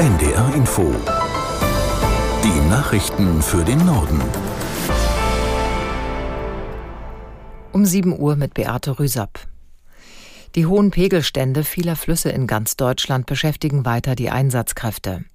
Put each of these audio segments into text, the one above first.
NDR Info. Die Nachrichten für den Norden. Um 7 Uhr mit Beate Rüsapp. Die hohen Pegelstände vieler Flüsse in ganz Deutschland beschäftigen weiter die Einsatzkräfte.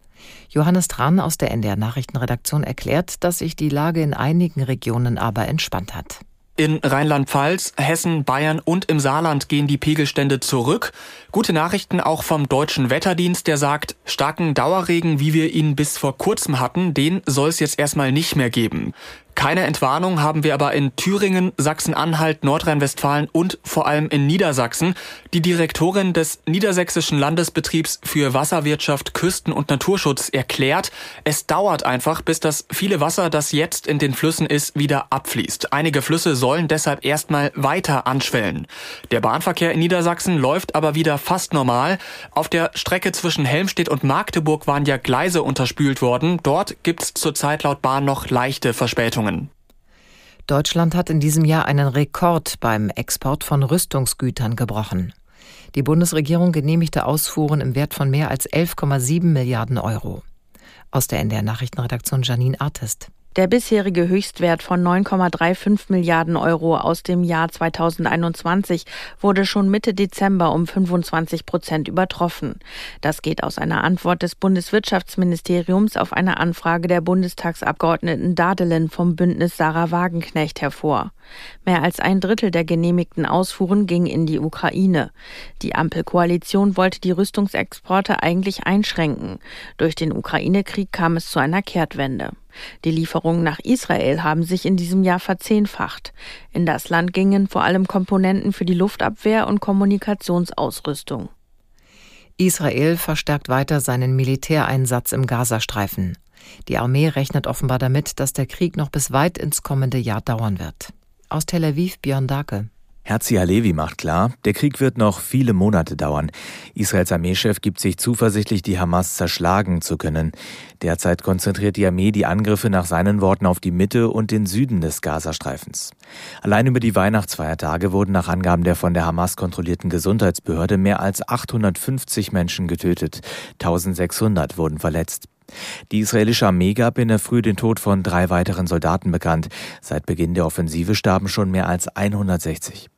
Johannes Tran aus der NDR Nachrichtenredaktion erklärt, dass sich die Lage in einigen Regionen aber entspannt hat. In Rheinland-Pfalz, Hessen, Bayern und im Saarland gehen die Pegelstände zurück. Gute Nachrichten auch vom deutschen Wetterdienst, der sagt, starken Dauerregen, wie wir ihn bis vor kurzem hatten, den soll es jetzt erstmal nicht mehr geben. Keine Entwarnung haben wir aber in Thüringen, Sachsen-Anhalt, Nordrhein-Westfalen und vor allem in Niedersachsen. Die Direktorin des Niedersächsischen Landesbetriebs für Wasserwirtschaft, Küsten- und Naturschutz erklärt, es dauert einfach, bis das viele Wasser, das jetzt in den Flüssen ist, wieder abfließt. Einige Flüsse sollen deshalb erstmal weiter anschwellen. Der Bahnverkehr in Niedersachsen läuft aber wieder fast normal. Auf der Strecke zwischen Helmstedt und Magdeburg waren ja Gleise unterspült worden. Dort gibt's zurzeit laut Bahn noch leichte Verspätungen. Deutschland hat in diesem Jahr einen Rekord beim Export von Rüstungsgütern gebrochen. Die Bundesregierung genehmigte Ausfuhren im Wert von mehr als 11,7 Milliarden Euro. Aus der NDR Nachrichtenredaktion Janine Artist. Der bisherige Höchstwert von 9,35 Milliarden Euro aus dem Jahr 2021 wurde schon Mitte Dezember um 25 Prozent übertroffen. Das geht aus einer Antwort des Bundeswirtschaftsministeriums auf eine Anfrage der Bundestagsabgeordneten Dadelin vom Bündnis Sarah Wagenknecht hervor. Mehr als ein Drittel der genehmigten Ausfuhren ging in die Ukraine. Die Ampelkoalition wollte die Rüstungsexporte eigentlich einschränken. Durch den Ukraine-Krieg kam es zu einer Kehrtwende. Die Lieferungen nach Israel haben sich in diesem Jahr verzehnfacht. In das Land gingen vor allem Komponenten für die Luftabwehr und Kommunikationsausrüstung. Israel verstärkt weiter seinen Militäreinsatz im Gazastreifen. Die Armee rechnet offenbar damit, dass der Krieg noch bis weit ins kommende Jahr dauern wird. Aus Tel Aviv Björn Dake. Herzi Halevi macht klar, der Krieg wird noch viele Monate dauern. Israels Armeechef gibt sich zuversichtlich, die Hamas zerschlagen zu können. Derzeit konzentriert die Armee die Angriffe nach seinen Worten auf die Mitte und den Süden des Gazastreifens. Allein über die Weihnachtsfeiertage wurden nach Angaben der von der Hamas kontrollierten Gesundheitsbehörde mehr als 850 Menschen getötet. 1600 wurden verletzt. Die israelische Armee gab in der Früh den Tod von drei weiteren Soldaten bekannt. Seit Beginn der Offensive starben schon mehr als 160.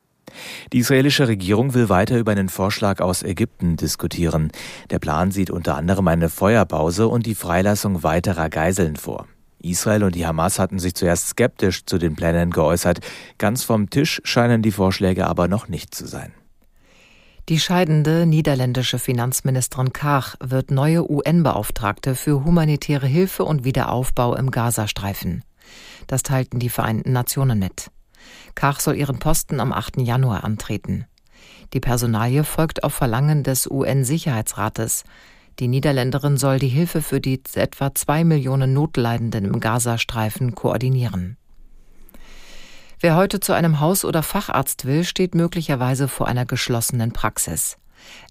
Die israelische Regierung will weiter über einen Vorschlag aus Ägypten diskutieren. Der Plan sieht unter anderem eine Feuerpause und die Freilassung weiterer Geiseln vor. Israel und die Hamas hatten sich zuerst skeptisch zu den Plänen geäußert. Ganz vom Tisch scheinen die Vorschläge aber noch nicht zu sein. Die scheidende niederländische Finanzministerin Kach wird neue UN-Beauftragte für humanitäre Hilfe und Wiederaufbau im Gazastreifen. Das teilten die Vereinten Nationen mit. Kach soll ihren Posten am 8. Januar antreten. Die Personalie folgt auf Verlangen des UN-Sicherheitsrates. Die Niederländerin soll die Hilfe für die etwa zwei Millionen Notleidenden im Gazastreifen koordinieren. Wer heute zu einem Haus- oder Facharzt will, steht möglicherweise vor einer geschlossenen Praxis.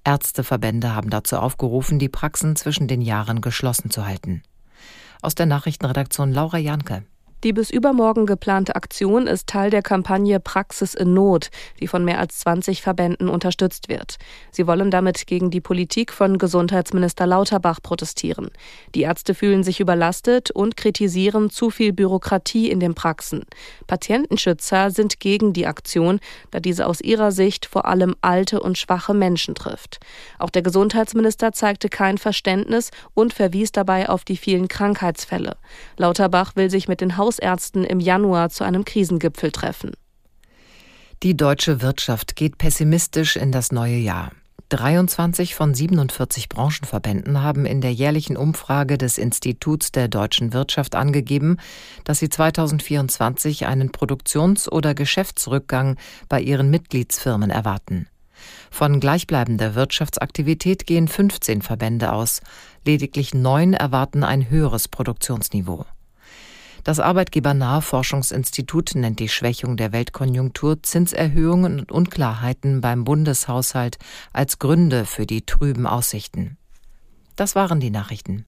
Ärzteverbände haben dazu aufgerufen, die Praxen zwischen den Jahren geschlossen zu halten. Aus der Nachrichtenredaktion Laura Janke. Die bis übermorgen geplante Aktion ist Teil der Kampagne Praxis in Not, die von mehr als 20 Verbänden unterstützt wird. Sie wollen damit gegen die Politik von Gesundheitsminister Lauterbach protestieren. Die Ärzte fühlen sich überlastet und kritisieren zu viel Bürokratie in den Praxen. Patientenschützer sind gegen die Aktion, da diese aus ihrer Sicht vor allem alte und schwache Menschen trifft. Auch der Gesundheitsminister zeigte kein Verständnis und verwies dabei auf die vielen Krankheitsfälle. Lauterbach will sich mit den Hausärzten im Januar zu einem Krisengipfel treffen. Die deutsche Wirtschaft geht pessimistisch in das neue Jahr. 23 von 47 Branchenverbänden haben in der jährlichen Umfrage des Instituts der deutschen Wirtschaft angegeben, dass sie 2024 einen Produktions- oder Geschäftsrückgang bei ihren Mitgliedsfirmen erwarten. Von gleichbleibender Wirtschaftsaktivität gehen 15 Verbände aus, lediglich neun erwarten ein höheres Produktionsniveau. Das arbeitgebernahe Forschungsinstitut nennt die Schwächung der Weltkonjunktur, Zinserhöhungen und Unklarheiten beim Bundeshaushalt als Gründe für die trüben Aussichten. Das waren die Nachrichten.